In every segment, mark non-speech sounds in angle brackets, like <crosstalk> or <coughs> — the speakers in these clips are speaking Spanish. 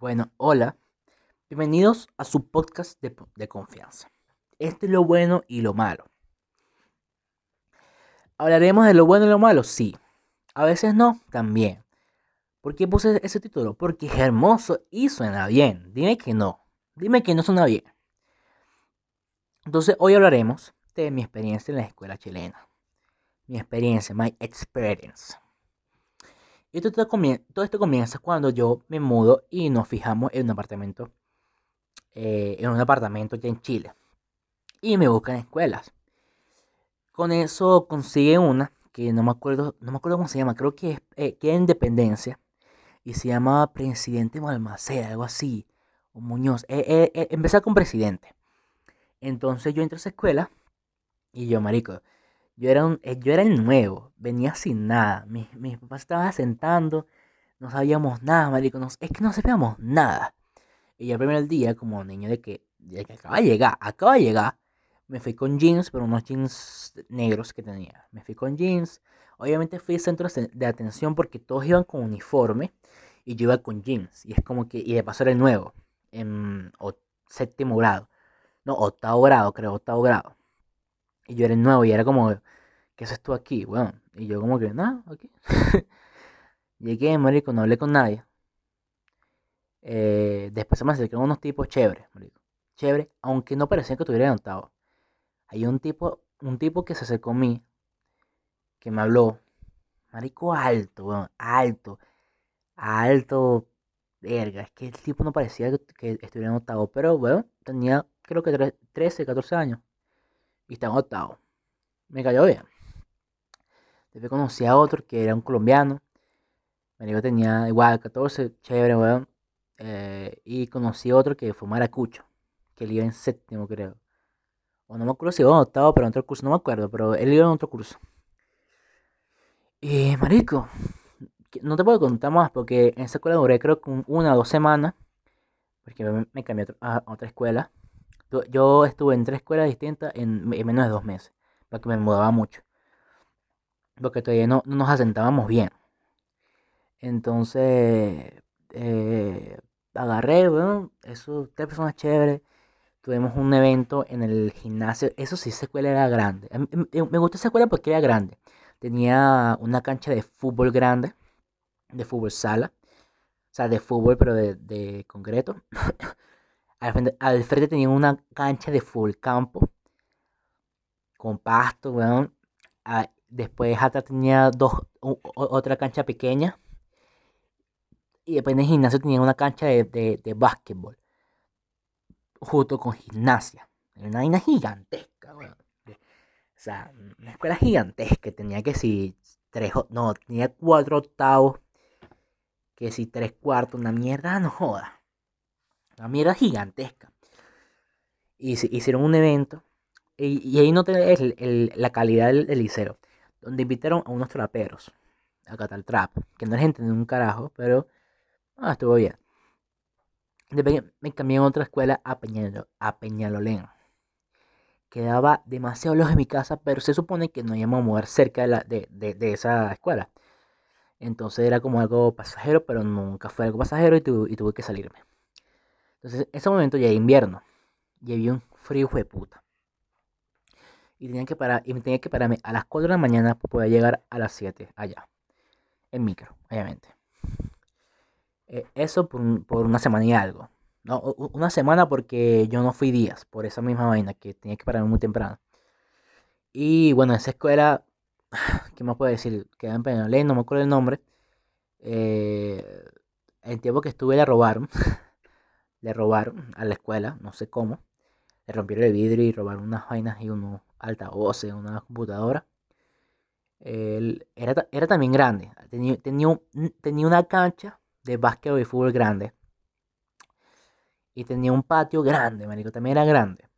Bueno, hola. Bienvenidos a su podcast de, confianza. Este es lo bueno y lo malo. ¿Hablaremos de lo bueno y lo malo? Sí. A veces no, también. ¿Por qué puse ese título? Porque es hermoso y suena bien. Dime que no. Dime que no suena bien. Entonces, hoy hablaremos de mi experiencia en la escuela chilena. Mi experiencia, my experience. Y todo, todo esto comienza cuando yo me mudo y nos fijamos en un apartamento. Eh, en un apartamento ya en Chile. Y me buscan escuelas. Con eso consigue una que no me acuerdo, no me acuerdo cómo se llama, creo que es eh, Independencia y se llama Presidente Malmaceda, algo así, o Muñoz. Eh, eh, empecé con Presidente. Entonces yo entré a esa escuela y yo, marico, yo era, un, eh, yo era el nuevo, venía sin nada. Mis, mis papás estaban sentando, no sabíamos nada, marico, es que no sabíamos nada. Y yo el primer día, como niño de que, de que acaba de llegar, acaba de llegar, me fui con jeans, pero unos jeans negros que tenía. Me fui con jeans. Obviamente fui centro de atención porque todos iban con uniforme y yo iba con jeans. Y es como que, y de paso era el nuevo, en séptimo grado. No, octavo grado, creo, octavo grado. Y yo era el nuevo y era como, ¿qué haces tú aquí? Bueno, y yo como que, nada, aquí. <laughs> Llegué, marico, no hablé con nadie. Eh, después se me acercaron unos tipos chéveres, marico. Chévere, aunque no parecían que tuvieran octavo. Hay un tipo, un tipo que se acercó a mí, que me habló. Marico alto, bueno, alto. Alto. Verga, es que el tipo no parecía que, estuviera en octavo, pero bueno, tenía creo que 13, 14 años. Y estaba en octavo. Me cayó bien. Después conocí a otro que era un colombiano. Marico tenía igual 14, chévere, weón. Eh, y conocí a otro que fue maracucho. Que él iba en séptimo, creo. O no me acuerdo si iba en octavo, pero en otro curso, no me acuerdo, pero él iba en otro curso. Y marico, no te puedo contar más porque en esa escuela duré creo que una o dos semanas. Porque me, cambié a otra escuela. Yo estuve en tres escuelas distintas en, menos de dos meses. Porque me mudaba mucho. Porque todavía no, nos asentábamos bien. Entonces, eh, agarré, bueno, eso, tres personas chéveres tuvimos un evento en el gimnasio. Eso sí, esa escuela era grande. Me gustó esa escuela porque era grande. Tenía una cancha de fútbol grande, de fútbol sala. O sea, de fútbol, pero de, concreto. <laughs> al, frente, tenía una cancha de full campo. Con pasto, weón. Ah, después atrás tenía dos, otra cancha pequeña. Y después en el gimnasio tenía una cancha de, de, de básquetbol junto con gimnasia. Era una vaina gigantesca, O sea, una escuela gigantesca. Tenía que si tres, no, tenía cuatro octavos. Que si tres cuartos, una mierda, no joda. Una mierda gigantesca. Y hicieron un evento. Y, ahí no el, la calidad del, liceo. Donde invitaron a unos traperos. A Catal Trap. Que no es gente de un carajo, pero ah, estuvo bien. Después me cambié a otra escuela a, Peñalo, a Peñalolén. Quedaba demasiado lejos de mi casa, pero se supone que no íbamos a mover cerca de, la, de, de, esa escuela. Entonces era como algo pasajero, pero nunca fue algo pasajero y, y tuve que salirme. Entonces, en ese momento ya era invierno. Y había un frío de puta. Y tenía que parar, y tenía que pararme a las 4 de la mañana para poder llegar a las 7 allá. En micro, obviamente. Eh, eso por, una semana y algo. No, una semana porque yo no fui días, por esa misma vaina que tenía que pararme muy temprano. Y bueno, esa escuela, <sighs> ¿qué más puedo decir? Queda en Peñalolén, no me acuerdo el nombre. Eh, el tiempo que estuve le robaron. <laughs> le robaron a la escuela, no sé cómo. Le rompieron el vidrio y robaron unas vainas y unos altavoces, una computadora. era, era también grande. Tenía, tenía, tenía una cancha de básquetbol y fútbol grande. Y tenía un patio grande, marico, también era grande.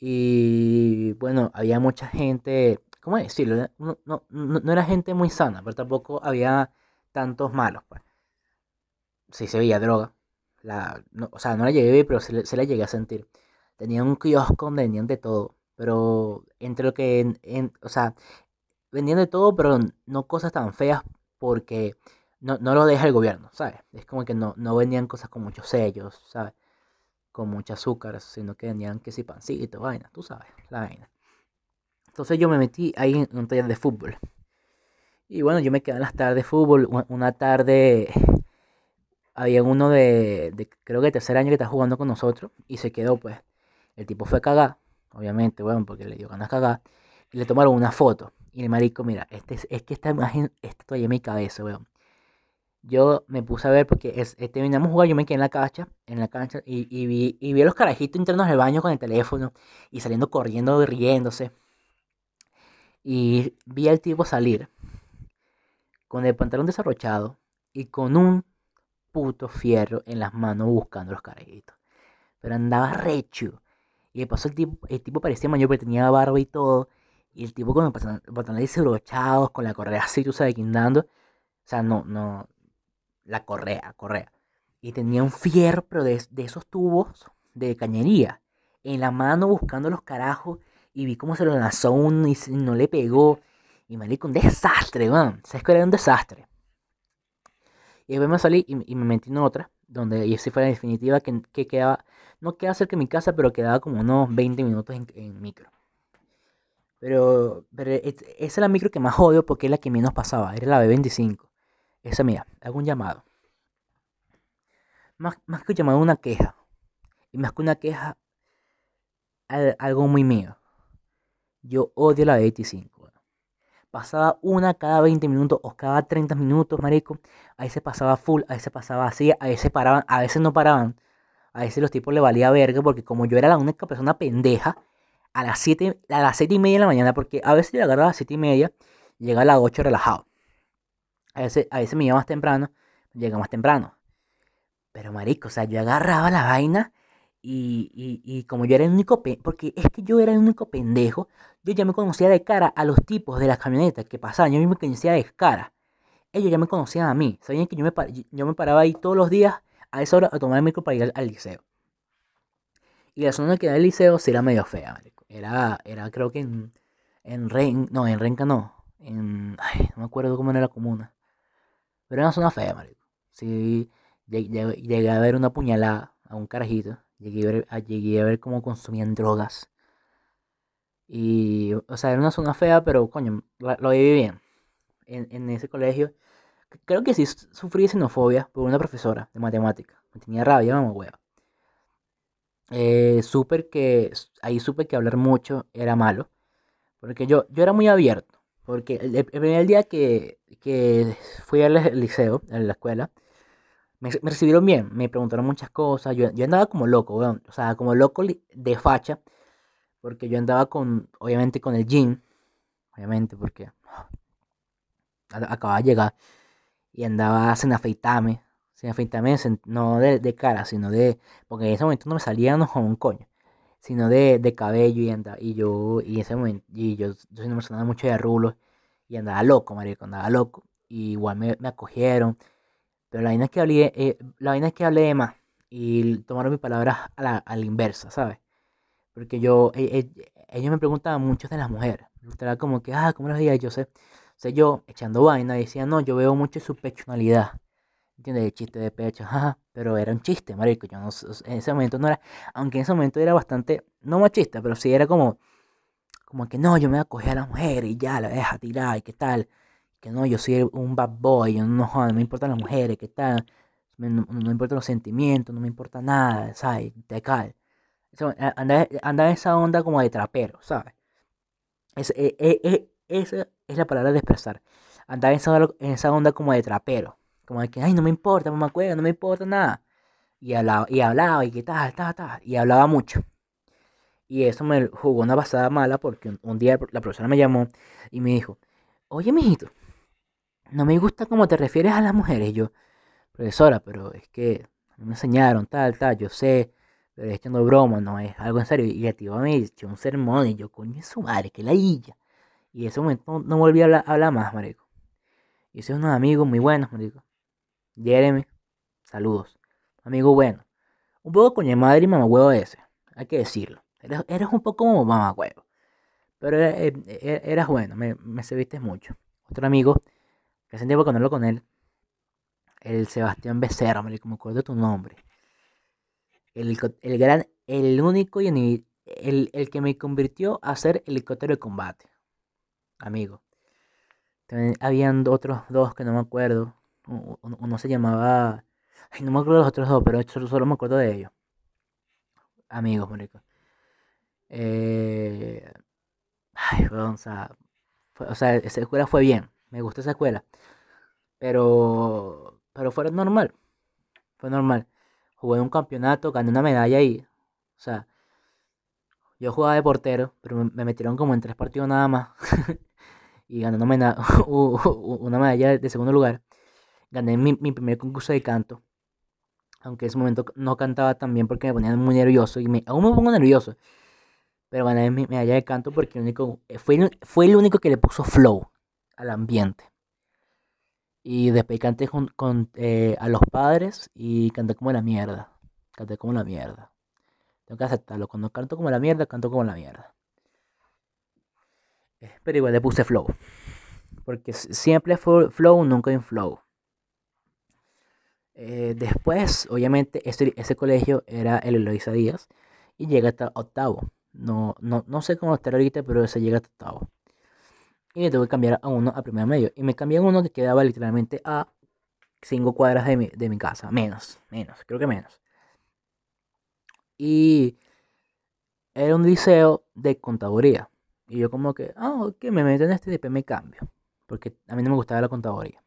Y bueno, había mucha gente, ¿cómo decirlo? No, no, no, era gente muy sana, pero tampoco había tantos malos, pues. Sí se veía droga. La, o sea, no la llegué a ver, pero se, se, la llegué a sentir. Tenía un kiosco donde vendían de todo. Pero entre lo que, en, o sea, vendían de todo, pero no cosas tan feas porque no, no lo deja el gobierno, ¿sabes? Es como que no, no vendían cosas con muchos sellos, ¿sabes? Con mucho azúcar, sino que vendían que si pancito, vaina, tú sabes, la vaina. Entonces yo me metí ahí en un taller de fútbol. Y bueno, yo me quedé en las tardes de fútbol. Una tarde había uno de, de, creo que tercer año que está jugando con nosotros y se quedó pues. El tipo fue a cagar, obviamente, bueno, porque le dio ganas cagar. Y le tomaron una foto. Y el marico, mira, este, es que esta imagen está todavía en mi cabeza, weón. Yo me puse a ver porque es, eh, terminamos jugar, yo me quedé en la cancha, en la cancha, y, y, vi, y vi a los carajitos internos del baño con el teléfono y saliendo corriendo, riéndose. Y vi al tipo salir con el pantalón desarrochado y con un puto fierro en las manos buscando los carajitos. Pero andaba recho. Y de paso el tipo, el tipo parecía mayor, pero tenía barba y todo. Y el tipo con los pantalones desabrochados, con la correa así, tú sabes, guindando. O sea, no, no. La correa, correa. Y tenía un fierro, pero de, de esos tubos de cañería. En la mano buscando los carajos. Y vi cómo se lo lanzó uno y no le pegó. Y me con un desastre, man. ¿Sabes que era un desastre? Y después me salí y, me metí en otra, donde y así fue la definitiva que, que, quedaba, no quedaba cerca de mi casa, pero quedaba como unos 20 minutos en, micro. Pero, pero esa es la micro que más odio porque es la que menos pasaba, era la B25. Esa mía, hago un llamado. Más, más que un llamado, una queja. Y más que una queja, algo muy mío. Yo odio la B25 pasaba una cada 20 minutos o cada 30 minutos, marico. Ahí se pasaba full, ahí se pasaba así, a veces paraban, a veces no paraban. A veces los tipos le valía verga porque como yo era la única persona pendeja, a las 7, a las 7 y media de la mañana, porque a veces yo agarraba a las 7 y media, llega a las 8 relajado. A veces, a veces me iba más temprano, llega más temprano. Pero marico, o sea, yo agarraba la vaina y, y, y, como yo era el único, porque es que yo era el único pendejo, yo ya me conocía de cara a los tipos de las camionetas que pasaban, yo mismo me conocía de cara. Ellos ya me conocían a mí, sabían que yo me, yo me paraba ahí todos los días a esa hora a tomar el micro para ir al, liceo. Y la zona que era el liceo sí era medio fea, marico. Era, era creo que en, en no, en Renca no, en, no me acuerdo cómo era la comuna. Pero era una zona fea, marico. Sí, llegué, llegué a ver una puñalada a un carajito Llegué a ver, llegué a ver cómo consumían drogas. Y, o sea, era una zona fea, pero coño, lo viví bien. En, en, ese colegio. Creo que sí sufrí xenofobia por una profesora de matemática. Me tenía rabia, mamá hueva. Eh, supe que, ahí supe que hablar mucho era malo. Porque yo, yo era muy abierto. Porque el, primer día que, que fui al liceo, a la escuela, me, recibieron bien, me preguntaron muchas cosas. Yo, yo andaba como loco, weón. O sea, como loco de facha. Porque yo andaba con, obviamente, con el jean. Obviamente, porque acababa de llegar. Y andaba sin afeitarme. Sin afeitarme, no de, de, cara, sino de. Porque en ese momento no me salía no como un coño. Sino de, de cabello y andaba. Y yo, y ese y yo, yo soy una persona mucho de rulos. Y andaba loco, marico, andaba loco. Y igual me acogieron. Pero la vaina es que hablé, eh, la vaina es que hablé de más. Y tomaron mis palabras a la, inversa, ¿sabes? Porque yo, e, e, ellos me preguntaban mucho de las mujeres. Era como que, ah, ¿cómo las veía? Yo sé. O yo echando vaina decía, no, yo veo mucho su pechonalidad. ¿Entiendes? El chiste de pecho, ajá. Pero era un chiste, marico. Yo no, en ese momento no era, aunque en ese momento era bastante, no machista, pero sí era como, como que no, yo me voy a coger a la mujer y ya la deja tirar y qué tal que no, yo soy un bad boy, no, me importan las mujeres, ¿qué tal? No, me importan los sentimientos, no me importa nada, ¿sabes? Te cae. Anda, anda esa onda como de trapero, ¿sabes? Es, e, e, e, esa es la palabra de expresar. Andaba en esa, en esa onda como de trapero. Como de que, ay, no me importa, mamá cueva, no me importa nada. Y hablaba, y hablaba, y que tal, tal, tal. Y hablaba mucho. Y eso me jugó una pasada mala porque un, día la profesora me llamó y me dijo, oye, mijito, no me gusta cómo te refieres a las mujeres. yo, profesora, pero es que me enseñaron tal, tal, yo sé, pero echando broma, no es algo en serio. Y la tía me echó un sermón y yo, coño, su madre, que la hilla. Y en ese momento no, volví a hablar, más, marico. Y ese unos amigos muy buenos, marico. Jeremy, saludos. Amigo bueno. Un poco coño madre y mamá huevo ese, hay que decirlo. Eres, eres un poco como mamá huevo. Pero eras, eras bueno, me, me serviste mucho. Otro amigo que hace tiempo que hablo con él. El Sebastián Becerra, me acuerdo de tu nombre. El, el gran, el único y el, el que me convirtió a ser helicóptero de combate. Amigo. También habían otros dos que no me acuerdo. Uno, se llamaba. Ay, no me acuerdo de los otros dos, pero solo, solo me acuerdo de ellos. Amigos, marico. Eh, ay, o sea, o sea, esa escuela fue bien. Me gustó esa escuela. Pero, pero fue normal. Fue normal. Jugué un campeonato, gané una medalla ahí. O sea, yo jugaba de portero, pero me, metieron como en tres partidos nada más. <laughs> y gané <laughs> una, medalla, de segundo lugar. Gané mi, mi primer concurso de canto. Aunque en ese momento no cantaba tan bien porque me ponía muy nervioso. Y me, aún me pongo nervioso. Pero gané mi medalla de canto porque el fue, fue el único que le puso flow al ambiente. Y después canté con, eh, a los padres y canté como la mierda. Canté como la mierda. Tengo que aceptarlo. Cuando canto como la mierda, canto como la mierda. Eh, pero igual le puse flow. Porque siempre fue flow, nunca en flow. Eh, después, obviamente, ese, colegio era el Eloisa Díaz. Y llega hasta octavo. No, no, no sé cómo estar ahorita, pero se llega hasta octavo. Y me tuve que cambiar a uno a primer medio. Y me cambié a uno que quedaba literalmente a 5 cuadras de mi, de mi casa. Menos, menos, creo que menos. Y era un liceo de contaduría. Y yo como que, ah, ok, me meto en este y después me cambio. Porque a mí no me gustaba la contaduría.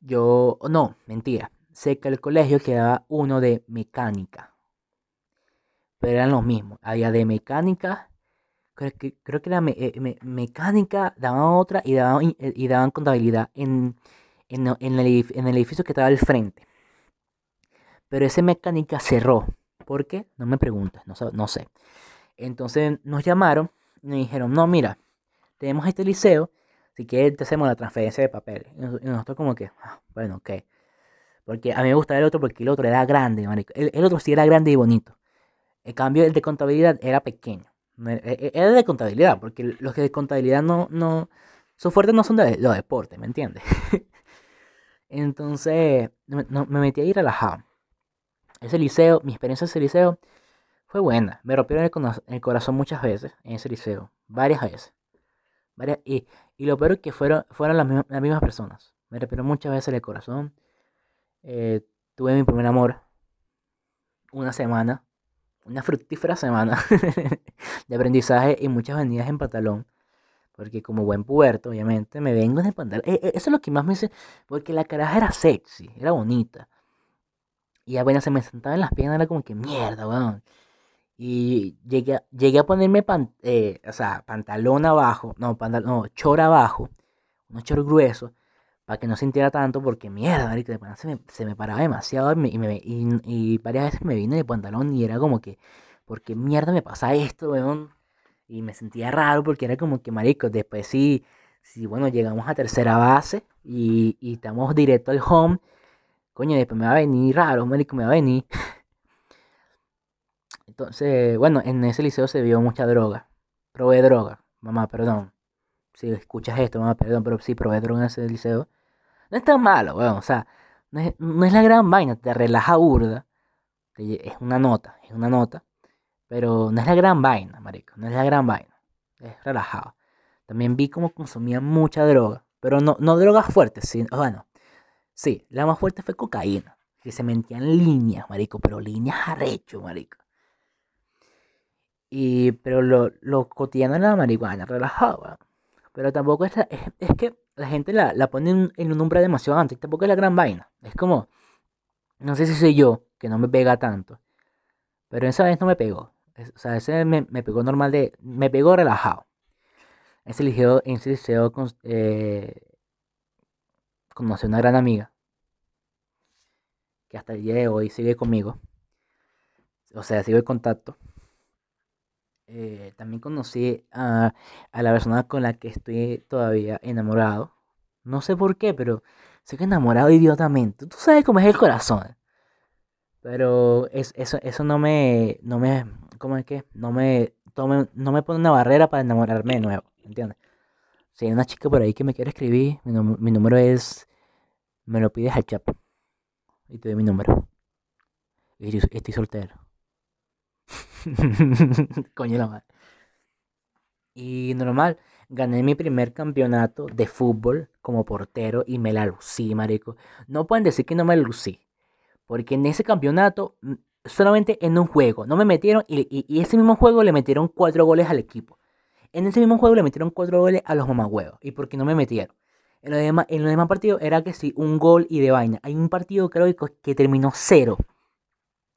Yo, no, mentira. Sé que el colegio quedaba uno de mecánica. Pero eran los mismos. Había de mecánica creo que, creo que la eh, mecánica daban otra y daban, eh, y daban contabilidad en, en, el, edificio que estaba al frente. Pero esa mecánica cerró. ¿Por qué? No me preguntes, no, no sé. Entonces nos llamaron y nos dijeron, no, mira, tenemos este liceo, si quieres te hacemos la transferencia de papel. Y nosotros como que, ah, bueno, ok. Porque a mí me gustaba el otro porque el otro era grande, El, el otro sí era grande y bonito. En cambio, el de contabilidad era pequeño. E, e, era de contabilidad, porque los que de contabilidad no, no, sus fuertes no son de los deportes, ¿me entiendes? <laughs> Entonces, me, me metí ahí relajado. Ese liceo, mi experiencia en ese liceo fue buena. Me rompieron el, corazón muchas veces en ese liceo, varias veces. Varias, y, y lo peor es que fueron, fueron las, mismas, las mismas personas. Me rompieron muchas veces el corazón. Eh, tuve mi primer amor una semana una fructífera semana <laughs> de aprendizaje y muchas venidas en pantalón. Porque como buen puberto, obviamente, me vengo en el pantalón. E, e, eso es lo que más me dice, porque la caraja era sexy, era bonita. Y apenas se me sentaba en las piernas, era como que mierda, weón. Y llegué, llegué a ponerme eh, o sea, pantalón abajo, no, pantalón, no, chor abajo, unos chor gruesos para que no sintiera tanto, porque mierda, se me, se me paraba demasiado y, me, y, varias veces me vine de pantalón y era como que, porque mierda me pasa esto, weón? Y me sentía raro porque era como que, marico, después sí, sí bueno, llegamos a tercera base y, y estamos directo al home, coño, después me va a venir raro, marico, me va a venir. <laughs> Entonces, bueno, en ese liceo se vio mucha droga. Probé droga, mamá, perdón. Si escuchas esto, mamá, perdón, pero sí probé droga en ese liceo. No es tan malo, weón. O sea, no es, la gran vaina, te relaja burda. Es una nota, es una nota. Pero no es la gran vaina, marico. No es la gran vaina. Es relajado. También vi cómo consumían mucha droga. Pero no, no drogas fuertes, sino, bueno. Sí, la más fuerte fue cocaína. Que se mentían líneas, marico. Pero líneas arrecho, marico. Y, pero lo, lo cotidiano era la marihuana, relajado, Pero tampoco es, es que la gente la, la pone en, un umbral demasiado. Y tampoco es la gran vaina. Es como, no sé si soy yo, que no me pega tanto. Pero esa vez no me pegó. O sea, ese me, me pegó normal de... Me pegó relajado. Ese liceo, ese liceo eh, conocí a una gran amiga. Que hasta el día de hoy sigue conmigo. O sea, sigo en contacto. Eh, también conocí a, la persona con la que estoy todavía enamorado. No sé por qué, pero sé enamorado idiotamente. Tú sabes cómo es el corazón. Pero es, eso, eso no me, no me, ¿cómo es que? No me, tome, no me pone una barrera para enamorarme de nuevo, ¿entiendes? Si hay una chica por ahí que me quiere escribir, mi, número es me lo pides al chat. Y te doy mi número. Y estoy, estoy soltero. <laughs> Coño la madre. Y normal, gané mi primer campeonato de fútbol como portero y me la lucí, marico. No pueden decir que no me lucí. Porque en ese campeonato, mm, solamente en un juego, no me metieron y, y, ese mismo juego le metieron cuatro goles al equipo. En ese mismo juego le metieron cuatro goles a los mamagüeos. ¿Y por qué no me metieron? En los demás, en los demás partidos era que sí, un gol y de vaina. Hay un partido creo que terminó cero.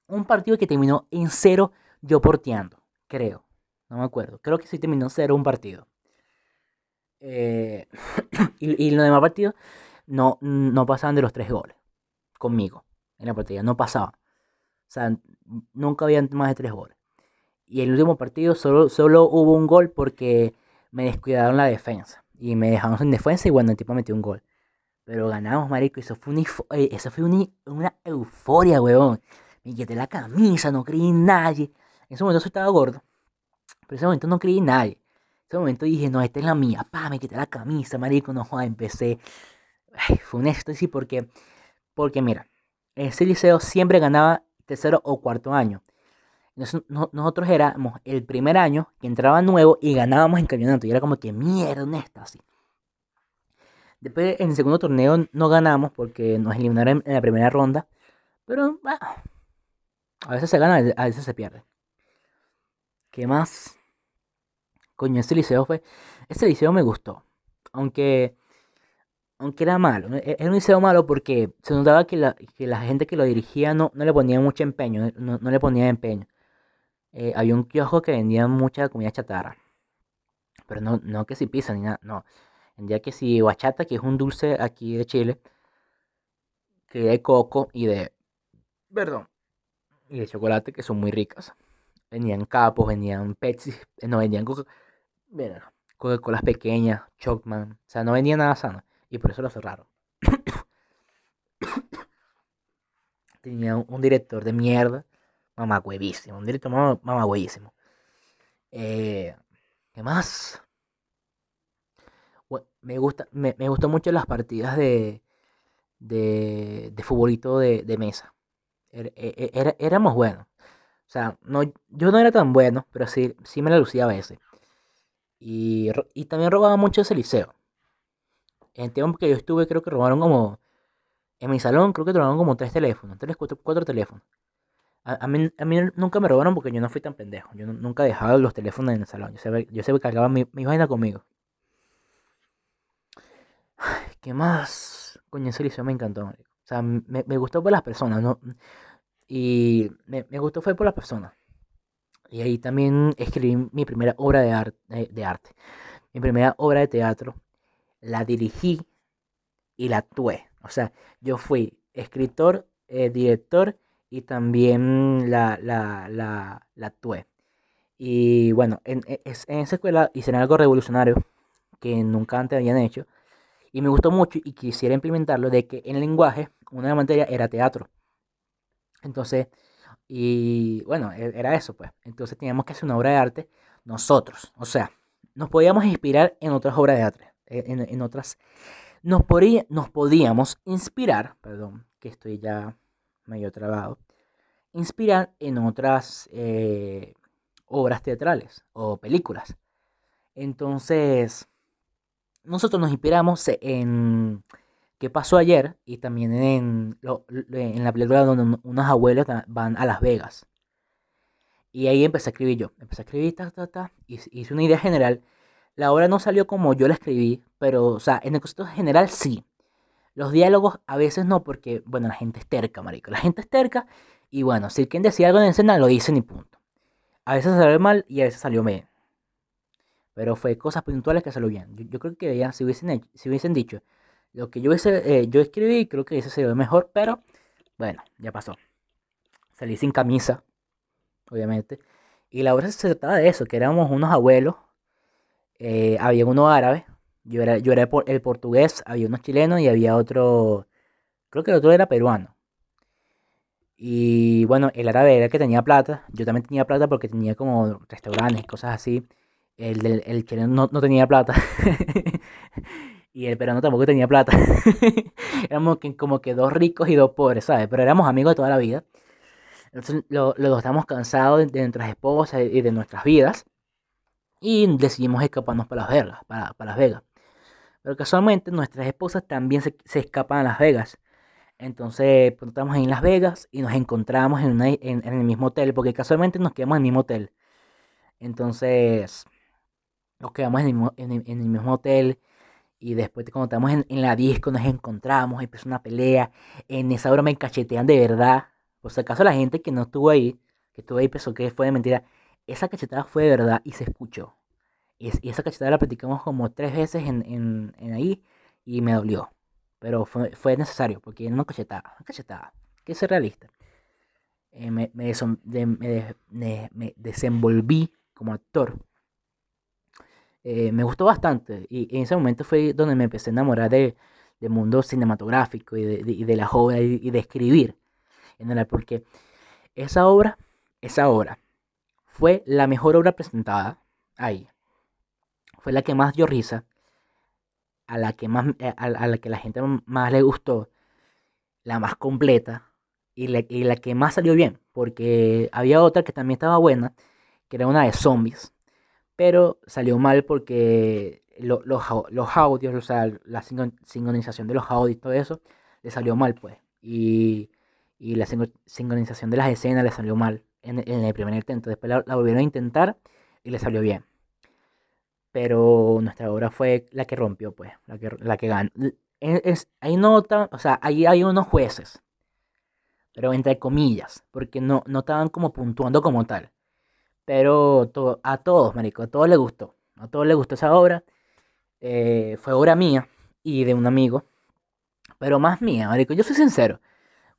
Un partido que terminó en cero yo porteando, creo. No me acuerdo. Creo que sí terminó cero un partido. Eh, <coughs> y, y, los demás partidos no, no pasaban de los tres goles. Conmigo. En la partida. No pasaba. O sea, nunca había más de tres goles. Y en el último partido solo, solo hubo un gol porque me descuidaron la defensa. Y me dejaron sin defensa y bueno, el tipo metió un gol. Pero ganamos, marico. Eso fue, una, eh, eso fue una, euforia, weón. Me quité la camisa, no creí en nadie. En ese momento yo estaba gordo. Pero en ese momento no creí en nadie. En ese momento dije, no, esta es la mía. Pa, me quité la camisa, marico. No joda, empecé. fue un éxtasis porque, porque mira, ese liceo siempre ganaba tercero o cuarto año. nosotros éramos el primer año que entraba nuevo y ganábamos en campeonato. Y era como que mierda, un éxtasis. Después en el segundo torneo no ganamos porque nos eliminaron en la primera ronda. Pero a veces se gana, a veces se pierde. ¿Qué más? Coño, ese liceo fue. Ese liceo me gustó. Aunque. Aunque era malo. E-, era un liceo malo porque se notaba que la, que la gente que lo dirigía no, no le ponía mucho empeño. No, le ponía empeño. Eh, había un kiosco que vendía mucha comida chatarra. Pero no, no que si pizza ni nada. No. Vendía que si bachata, que es un dulce aquí de Chile. Que de coco y de. Perdón. Y de chocolate que son muy ricas. Venían capos, venían Pepsi, eh, no venían Coca-Colas pequeñas, Chocman. O sea, no vendía nada sano. Y por eso lo cerraron. <coughs> Tenía un, director de mierda. Mamá huevísimo. Un director mamá, huevísimo. Eh, ¿Qué más? me, gusta, me, me gustó mucho las partidas de, de, de futbolito de, de mesa. Er, e, e, era, éramos buenos. O sea, no, yo no era tan bueno, pero sí, sí me la lucía a veces. Y, y también robaba mucho ese liceo. En el tiempo que yo estuve, creo que robaron como. En mi salón, creo que robaron como tres teléfonos, tres, cuatro, cuatro teléfonos. A, mí, a, mí, nunca me robaron porque yo no fui tan pendejo. Yo nunca dejaba los teléfonos en el salón. Yo siempre, yo siempre cargaba mi, mi vaina conmigo. ¿Qué más? Coño, ese liceo me encantó. O sea, me, me gustó por las personas. No, y me, gustó fue por la persona. Y ahí también escribí mi primera obra de, arte eh, de arte. Mi primera obra de teatro. La dirigí y la actué. O sea, yo fui escritor, eh, director y también la, la, la, la, actué. Y bueno, en, e, en esa escuela hicieron algo revolucionario que nunca antes habían hecho. Y me gustó mucho y quisiera implementarlo de que en lenguaje una de las materias era teatro. Entonces, y bueno, e, era eso, pues. Entonces teníamos que hacer una obra de arte nosotros. O sea, nos podíamos inspirar en otras obras de arte. E, en, otras. Nos, nos podíamos inspirar, perdón, que estoy ya medio trabado. Inspirar en otras eh, obras teatrales o películas. Entonces, nosotros nos inspiramos en ¿Qué pasó ayer? Y también en, en la película donde unos abuelos van a Las Vegas. Y ahí empecé a escribir yo. Empecé a escribir, ta, ta, hice una idea general. La obra no salió como yo la escribí, pero, o sea, en el concepto general sí. Los diálogos a veces no, porque, bueno, la gente es terca, marico. La gente es terca. Y bueno, si quien decía algo en escena, lo dicen y punto. A veces salió mal y a veces salió bien. Pero fue cosas puntuales que salió bien. Yo, creo que ya, si hubiesen, si hubiesen dicho, lo que yo, hice, eh, yo escribí, creo que ese sería mejor, pero bueno, ya pasó. Salí sin camisa, obviamente. Y la obra se trataba de eso, que éramos unos abuelos. Eh, había uno árabe, yo era, yo era el portugués, había unos chilenos y había otro, creo que el otro era peruano. Y bueno, el árabe era el que tenía plata, yo también tenía plata porque tenía como restaurantes, cosas así. El, el chileno no, no tenía plata. <laughs> Y el peruano tampoco tenía plata. <laughs> éramos como que dos ricos y dos pobres, ¿sabes? Pero éramos amigos de toda la vida. Entonces los dos estamos cansados de, nuestras esposas y de nuestras vidas. Y decidimos escaparnos para Las Vegas. Para, para Las Vegas. Pero casualmente nuestras esposas también se, se escapan a Las Vegas. Entonces, pues, estamos en Las Vegas y nos encontramos en, en, el mismo hotel, porque casualmente nos quedamos en el mismo hotel. Entonces, nos quedamos en el mismo, en el, mismo hotel y después cuando estamos en, en, la disco nos encontramos, empezó una pelea. En esa hora me cachetean de verdad. Por si acaso la gente que no estuvo ahí, que estuvo ahí pensó que fue de mentira. Esa cachetada fue de verdad y se escuchó. Y, esa cachetada la platicamos como tres veces en, ahí y me dolió. Pero fue, fue necesario porque no cachetaba, no cachetaba. Que ser realista. Eh, me, desenvolví como actor. Eh, me gustó bastante y en ese momento fue donde me empecé a enamorar de, del mundo cinematográfico y de, de, de las obras y, de escribir. Porque esa obra, esa obra fue la mejor obra presentada ahí. Fue la que más dio risa a la que más eh, a, la que la gente más le gustó, la más completa y la, y la, que más salió bien, porque había otra que también estaba buena, que era una de zombies, pero salió mal porque los, los, audios, o sea, la sincronización de los audios y todo eso, le salió mal, pues, y, y la sincronización de las escenas le salió mal en, el primer intento, después la volvieron a intentar y le salió bien pero nuestra obra fue la que rompió, pues, la que, la que ganó. Es, hay nota, o sea, ahí hay unos jueces, pero entre comillas, porque no, no estaban como puntuando como tal. Pero a todos, marico, a todos les gustó. A todos les gustó esa obra. Eh, fue obra mía y de un amigo. Pero más mía, marico. Yo soy sincero.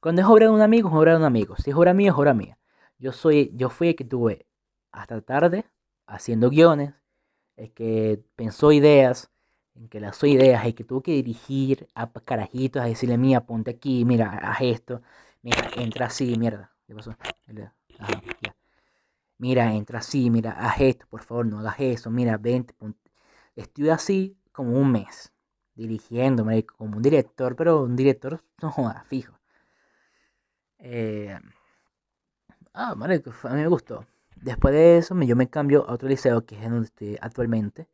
Cuando es obra de un amigo, es obra de un amigo. Si es obra mía, es obra mía. Yo soy, yo fui el que tuve hasta tarde haciendo guiones, es que pensó ideas, en que las ideas, y que tuvo que dirigir a carajitos a decirle, mira, ponte aquí, mira, haz esto, mira, entra así, mierda, ¿qué pasó? Mira, entra así, mira, haz esto, por favor, no hagas eso, mira, vente, ponte. Estuve así como un mes, dirigiéndome como un director, pero un director, <laughs> no joda, fijo. Eh, ah, marico, a mí me gustó. Después de eso, yo me cambio a otro liceo, que es en donde estoy actualmente.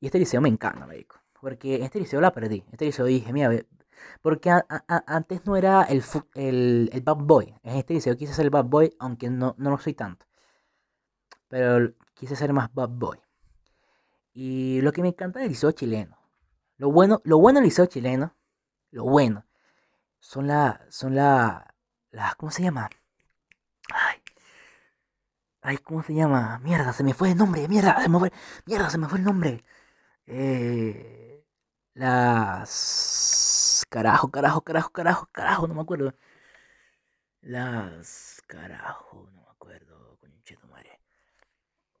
Y este liceo me encanta, médico. Porque este liceo la perdí. Este liceo dije, mira, porque antes no era el, el, el, bad boy. En este liceo quise ser el bad boy, aunque no, no lo soy tanto. Pero quise ser más bad boy. Y lo que me encanta del liceo chileno. Lo bueno, lo bueno del liceo chileno, lo bueno, son la, son la, las, ¿cómo se llama? Ay, ¿cómo se llama? Mierda, se me fue el nombre. Mierda, se me fue. Mierda, se me fue el nombre. Eh, las. Carajo, carajo, carajo, carajo, carajo, no me acuerdo. Las. Carajo, no me acuerdo. Coño, madre.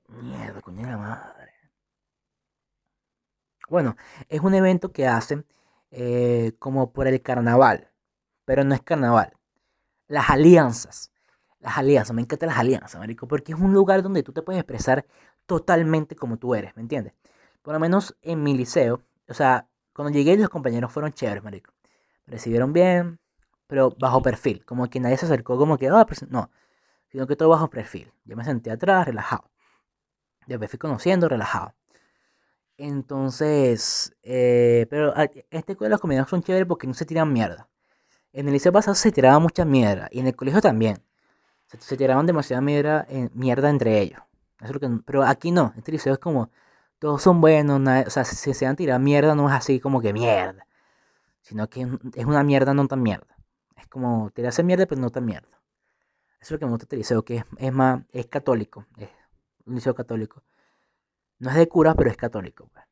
Mierda, coño la madre. Bueno, es un evento que hacen eh, como por el carnaval. Pero no es carnaval. Las alianzas. Las alianzas, me encantan las alianzas, marico, porque es un lugar donde tú te puedes expresar totalmente como tú eres, ¿me entiendes? Por lo menos en mi liceo, o sea, cuando llegué los compañeros fueron chéveres, marico. Me recibieron bien, pero bajo perfil, como que nadie se acercó como que, ah, pues no, sino que todo bajo perfil. Yo me senté atrás, relajado. me fui conociendo, relajado. Entonces, eh, pero este de los compañeros son chéveres porque no se tiran mierda. En el liceo pasado se tiraba mucha mierda y en el colegio también se, tiraban demasiada mierda, mierda entre ellos. pero aquí no, este liceo es como, todos son buenos, o sea, si se van a tirar mierda no es así como que mierda, sino que es una mierda no tan mierda. Es como tirarse mierda pero no tan mierda. Eso es lo que me gusta este liceo, que es, más, es católico, es un liceo católico. No es de curas, pero es católico. Pues.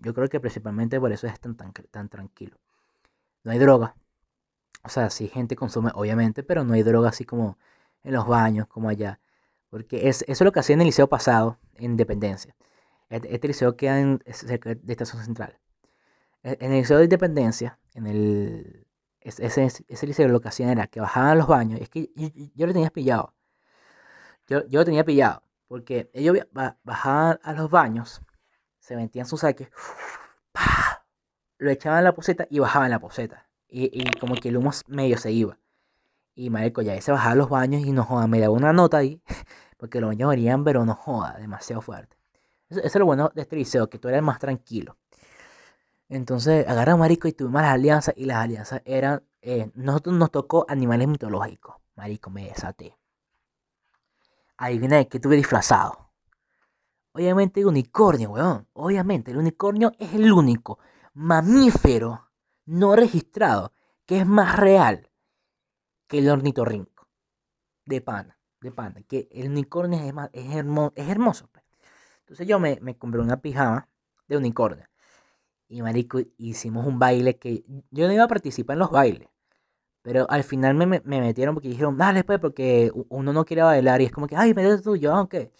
Yo creo que principalmente por eso es tan, tan, tan tranquilo. No hay droga. O sea, sí, gente consume, obviamente, pero no hay droga así como en los baños, como allá. Porque es, eso es lo que hacía en el liceo pasado, en Independencia. Este, este liceo queda en, cerca de Estación Central. E, en el liceo de Independencia, en el, ese, ese liceo lo que hacían era que bajaban los baños. Es que yo, lo tenía pillado. Yo, yo lo tenía pillado. Porque ellos bajaban a los baños, se metían sus saques, lo echaban en la poseta y bajaban la poseta. Y, y como que el humo medio se iba. Y marico, ya se bajaba los baños y no joda, me daba una nota ahí. <laughs> Porque los baños verían, pero no joda, demasiado fuerte. Eso, es lo bueno de este liceo, que tú eres más tranquilo. Entonces, agarra marico y tuvimos las alianzas. Y las alianzas eran. Eh, nosotros nos tocó animales mitológicos. Marico, me desaté. viene que tuve disfrazado. Obviamente el unicornio, weón. Obviamente, el unicornio es el único mamífero no registrado que es más real que el ornitorrinco. De pana, de pana. Que el unicornio es, más, es, es hermoso. Pues. Entonces yo me, me, compré una pijama de unicornio. Y marico, hicimos un baile que yo no iba a participar en los bailes. Pero al final me, me, metieron porque dijeron, dale pues, porque uno no quiere bailar. Y es como que, ay, métete tú, yo, aunque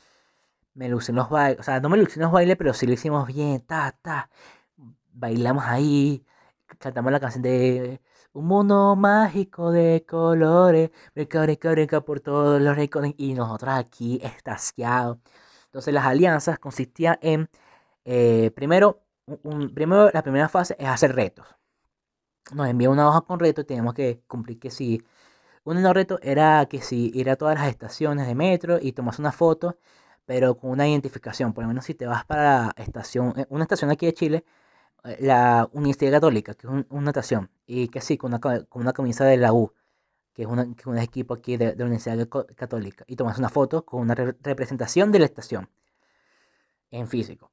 me lucen los bailes. O sea, no me lucen los bailes, pero sí lo hicimos bien, ta, ta. Bailamos ahí, cantamos la canción de Un mundo mágico de colores, brinca, brinca, brinca por todos los rincones. Y nosotros aquí, estaciados. Entonces, las alianzas consistían en, eh, primero, un, primero, la primera fase es hacer retos. Nos envía una hoja con retos y tenemos que cumplir que si. Uno de los retos era que si ir a todas las estaciones de metro y tomas una foto pero con una identificación. Por lo menos si te vas para estación, eh, una estación aquí de Chile, la Universidad Católica, que es una estación, y que sí, con una, con una camisa de la U, que es, una, un equipo aquí de, la Universidad Católica, y tomas una foto con una representación de la estación en físico.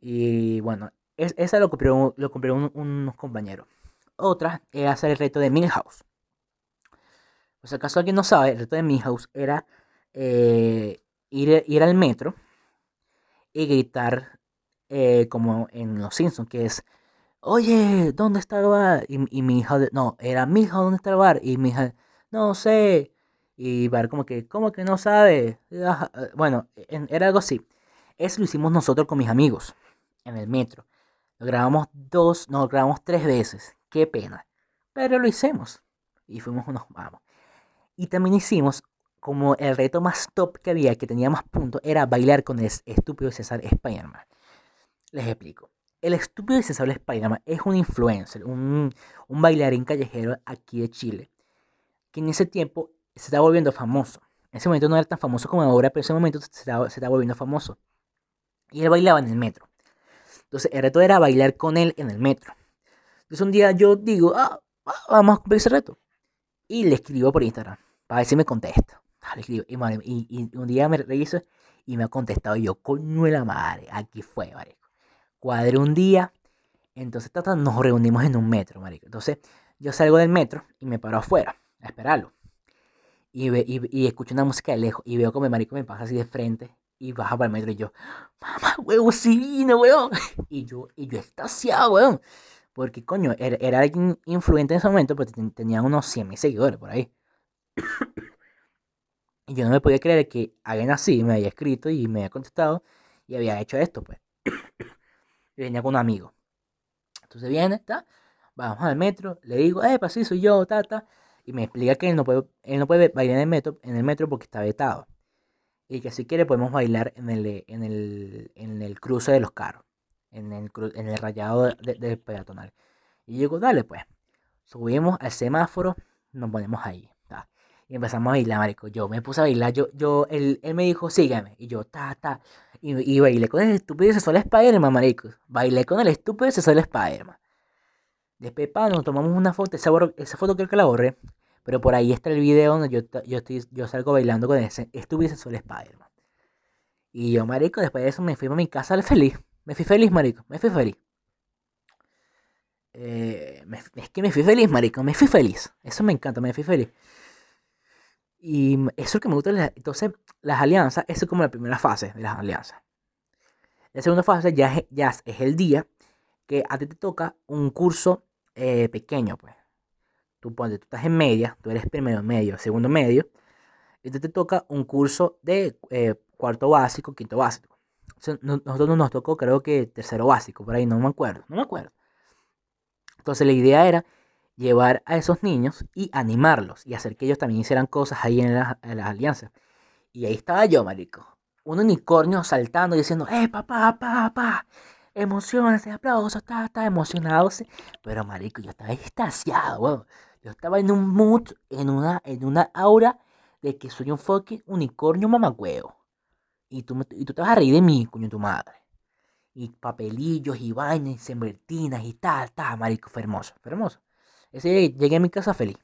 Y bueno, es, esa lo cumplieron, lo cumplieron unos compañeros. Otra es hacer el reto de Milhouse. Pues acaso alguien no sabe, el reto de Milhouse era eh, ir, al metro y gritar eh, como en Los Simpsons, que es, oye, ¿dónde está el bar? Y, mi hija, no, era mi hija, ¿dónde está el bar? Y mi hija, no sé. Y bar como que, ¿cómo que no sabe? Bueno, era algo así. Eso lo hicimos nosotros con mis amigos en el metro. Lo grabamos dos, no, lo grabamos tres veces. Qué pena. Pero lo hicimos. Y fuimos unos vamos. Y también hicimos como el reto más top que había, que tenía más puntos, era bailar con el estúpido César Spiderman. Les explico. El estúpido César Spiderman es un influencer, un, un bailarín callejero aquí de Chile, que en ese tiempo se está volviendo famoso. En ese momento no era tan famoso como ahora, pero en ese momento se está, volviendo famoso. Y él bailaba en el metro. Entonces el reto era bailar con él en el metro. Entonces un día yo digo, ah, ah vamos a cumplir ese reto. Y le escribo por Instagram, para ver si me contesta. Y, un día me reviso y me ha contestado yo, coño de la madre, aquí fue, marico. Cuadré un día, entonces nos reunimos en un metro, marico. Entonces yo salgo del metro y me paro afuera a esperarlo. Y, y, escucho una música de lejos y veo como el marico me pasa así de frente y baja para el metro y yo, mamá, huevo, sí vino, weón. Y yo, y yo estaciado, weón. Porque, coño, era, era alguien influyente en ese momento, pero tenía unos 100 mil seguidores por ahí. Y yo no me podía creer que alguien así me había escrito y me había contestado y había hecho esto, pues. Y venía con un amigo. Entonces viene, está, vamos al metro, le digo, eh, pues sí, soy yo, ta, ta. Y me explica que él no puede, él no puede bailar en el metro, en el metro porque está vetado. Y que si quiere podemos bailar en el, en el, en el cruce de los carros. En el, en el rayado del peatonal. Y yo digo, dale pues. Subimos al semáforo, nos ponemos ahí. Y empezamos a bailar, marico. Yo me puse a bailar, yo, yo, él, él me dijo, sígueme. Y yo, ta, ta. Y, y bailé con el estúpido y sexual Spider-Man, marico. Bailé con el estúpido y sexual Spider-Man. Después, pa, nos tomamos una foto. Esa, esa foto creo que la borré. Pero por ahí está el video donde yo, yo, estoy, yo salgo bailando con ese estúpido y sexual Spider-Man. Y yo, marico, después de eso me fui a mi casa feliz. Me fui feliz, marico. Me fui feliz. Eh, es que me fui feliz, marico. Me fui feliz. Eso me encanta, me fui feliz. Y eso es lo que me gusta. Entonces, las alianzas, eso es como la primera fase de las alianzas. La segunda fase ya es, ya es el día que a ti te toca un curso eh, pequeño, pues. Tú, tú estás en media, tú eres primero medio, segundo medio, y te toca un curso de eh, cuarto básico, quinto básico. nosotros nos tocó, creo que tercero básico, por ahí no me acuerdo, no me acuerdo. Entonces la idea era llevar a esos niños y animarlos y hacer que ellos también hicieran cosas ahí en las alianzas. Y ahí estaba yo, marico. Un unicornio saltando y diciendo, ¡eh, papá, papá, papá! emociones, aplausos, estaba, estaba emocionado. Pero, marico, yo estaba extasiado, weón. Yo estaba en un mood, en una, en una aura de que soy un fucking unicornio mamagüeo. Y tú, y tú te vas a reír de mí, coño, tu madre. Y papelillos y vainas y sembretinas y tal, tal, marico, fue hermoso, hermoso. Ese día llegué a mi casa feliz.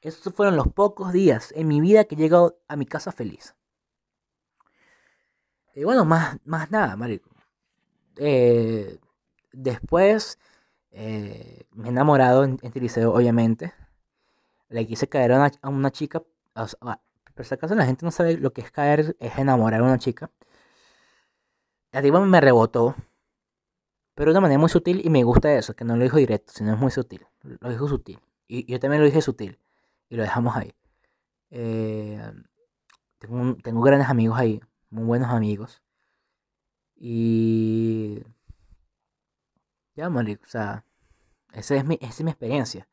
Esos fueron los pocos días en mi vida que he llegado a mi casa feliz. Y bueno, más, más nada, marico. Eh, después eh, me he enamorado en, este liceo, obviamente. Le quise caer a una, chica. por si acaso la gente no sabe lo que es caer, es enamorar a una chica. La tipa me rebotó. Pero de una manera muy sutil y me gusta eso, que no lo dijo directo, sino es muy sutil. Lo dijo sutil. Y yo también lo dije sutil. Y lo dejamos ahí. Eh, tengo, tengo grandes amigos ahí, muy buenos amigos. Y ya, marico, o sea, esa es mi, esa es mi experiencia.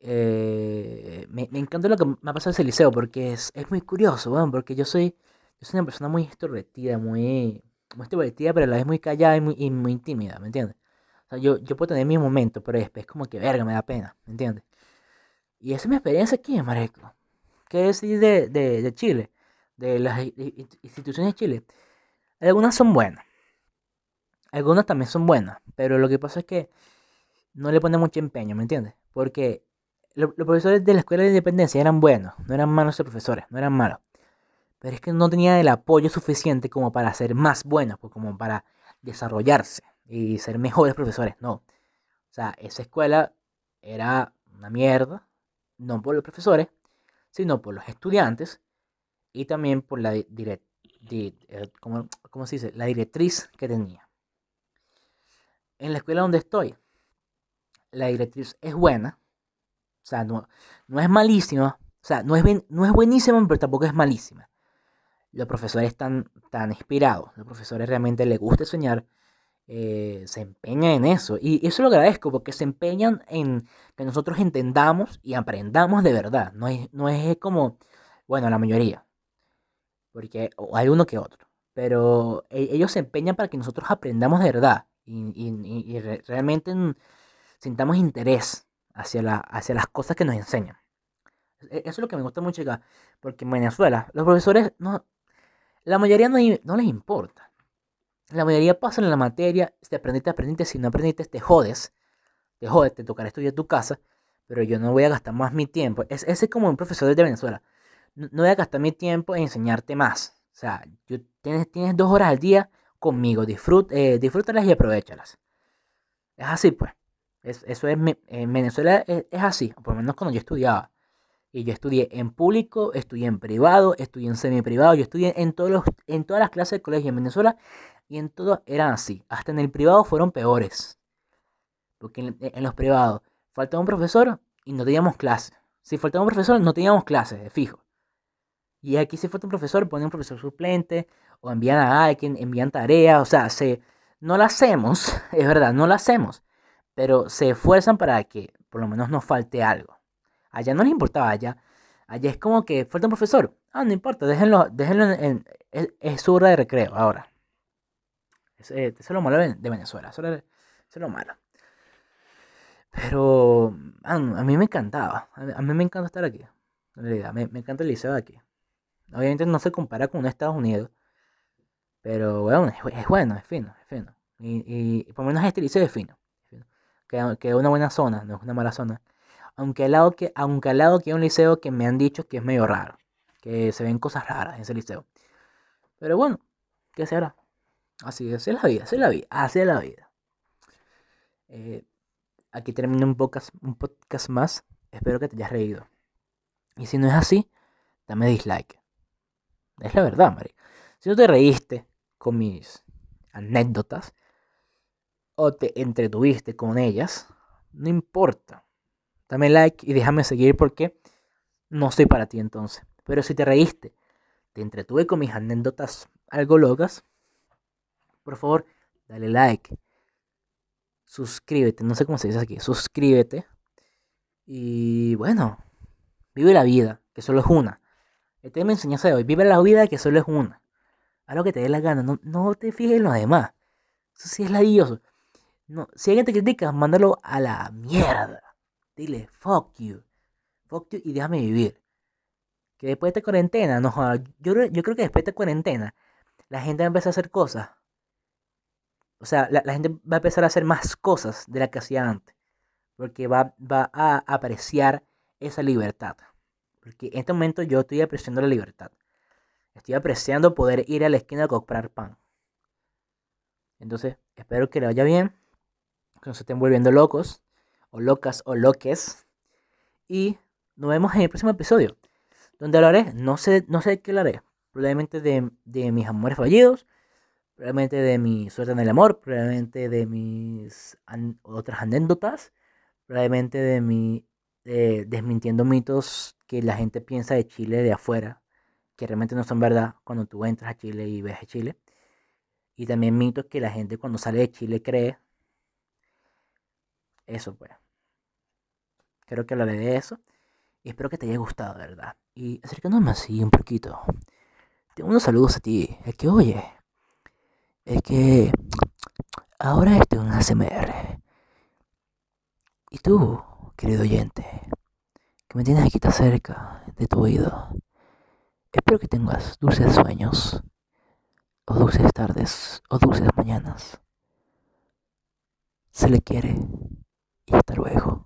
Eh, me, me, encanta lo que me ha pasado en ese liceo porque es, es muy curioso, bueno, porque yo soy, yo soy una persona muy extrovertida, muy, muy extrovertida, pero a la vez muy callada y muy, y muy tímida, ¿me entiendes? O sea, yo, yo puedo tener mis momentos, pero después como que verga, me da pena, ¿me entiendes? Y esa es mi experiencia aquí, marico. ¿Qué decir de, de, de Chile? De las instituciones de Chile. Algunas son buenas. Algunas también son buenas, pero lo que pasa es que no le ponen mucho empeño, ¿me entiendes? Porque los, profesores de la escuela de independencia eran buenos, no eran malos los profesores, no eran malos. Pero es que no tenían el apoyo suficiente como para ser más buenos, pues, como para desarrollarse y ser mejores profesores, no. O sea, esa escuela era una mierda, no por los profesores, sino por los estudiantes y también por la, direct, eh, ¿cómo se dice? la directriz que tenía en la escuela donde estoy, la directriz es buena, o sea, no, no es malísima, o sea, no es, no es buenísima, pero tampoco es malísima. Los profesores están tan inspirados, los profesores realmente les gusta enseñar, eh, se empeñan en eso. Y eso lo agradezco porque se empeñan en que nosotros entendamos y aprendamos de verdad. No es, no es como, bueno, la mayoría, porque hay uno que otro. Pero e, ellos se empeñan para que nosotros aprendamos de verdad y, realmente sintamos interés hacia, la, hacia las cosas que nos enseñan. E, eso es lo que me gusta mucho acá, porque en Venezuela los profesores, no, la mayoría no, les importa. La mayoría pasan en la materia, si aprendiste, aprendiste, si no aprendiste, te jodes. Te jodes, te tocará estudiar tu casa, pero yo no voy a gastar más mi tiempo. Es, ese es como un profesor de Venezuela. No, voy a gastar mi tiempo en enseñarte más. O sea, yo, tienes, dos horas al día conmigo, eh, disfrútalas y aprovechalas. Es así, pues. eso es, en Venezuela es, así, por lo menos cuando yo estudiaba. Yo estudié en público, estudié en privado, estudié en semi-privado, yo estudié en, todos los, en todas las clases de colegio en Venezuela y en todos eran así. Hasta en el privado fueron peores. Porque en, los privados faltaba un profesor y no teníamos clases. Si faltaba un profesor, no teníamos clases, de fijo. Y aquí si falta un profesor, pone un profesor suplente, o envían a alguien, envían tareas, o sea, se, no la hacemos, <laughs> es verdad, no la hacemos, pero se esfuerzan para que por lo menos nos falte algo. Allá no les importaba, allá, allá es como que falta un profesor, ah, no importa, déjenlo, déjenlo en, es, su hora de recreo ahora. Eh, eso es lo malo de Venezuela, eso es, lo malo. Pero a, mí me encantaba, a, mí me encanta estar aquí, en realidad, me, me encanta el liceo de aquí. Obviamente no se compara con Estados Unidos. Pero bueno, es, bueno, es fino, es fino. Y, por lo menos este liceo es fino. Que, que es una buena zona, no es una mala zona. Aunque al lado que, aunque al lado que hay un liceo que me han dicho que es medio raro. Que se ven cosas raras en ese liceo. Pero bueno, ¿qué se hará? Así, es la vida, así es la vida, así es la vida. Eh, aquí termino un podcast, un podcast más. Espero que te hayas reído. Y si no es así, dame dislike. Es la verdad, Mari. Si no te reíste con mis anécdotas o te entretuviste con ellas, no importa. Dame like y déjame seguir porque no soy para ti entonces. Pero si te reíste, te entretuve con mis anécdotas algo locas, por favor, dale like. Suscríbete, no sé cómo se dice aquí, suscríbete. Y bueno, vive la vida, que solo es una. Este es mi enseñanza de hoy. Vive la vida que solo es una. Haz lo que te dé la gana. No, te fijes en los demás. Eso sí es ladilloso. No, si alguien te critica, mándalo a la mierda. Dile, fuck you. Fuck you y déjame vivir. Que después de esta cuarentena, no yo, yo creo que después de esta cuarentena, la gente va a empezar a hacer cosas. O sea, la, gente va a empezar a hacer más cosas de las que hacía antes. Porque va, va a apreciar esa libertad. Porque en este momento yo estoy apreciando la libertad. Estoy apreciando poder ir a la esquina a comprar pan. Entonces, espero que le vaya bien. Que no se estén volviendo locos. O locas o loques. Y nos vemos en el próximo episodio. Donde hablaré, no sé, no sé de qué hablaré. Probablemente de, mis amores fallidos. Probablemente de mi suerte en el amor. Probablemente de mis otras anécdotas. Probablemente de mi desmintiendo mitos que la gente piensa de Chile de afuera, que realmente no son verdad cuando tú entras a Chile y ves a Chile. Y también mitos que la gente cuando sale de Chile cree. Eso pues. Creo que hablaré de eso. Y espero que te haya gustado, ¿verdad? Y acercándome así un poquito. Tengo unos saludos a ti. Es que, oye. Es que. Ahora estoy en ASMR. Y tú, querido oyente, que me tienes aquí tan cerca de tu oído. Espero que tengas dulces sueños, o dulces tardes, o dulces mañanas. Se le quiere y hasta luego.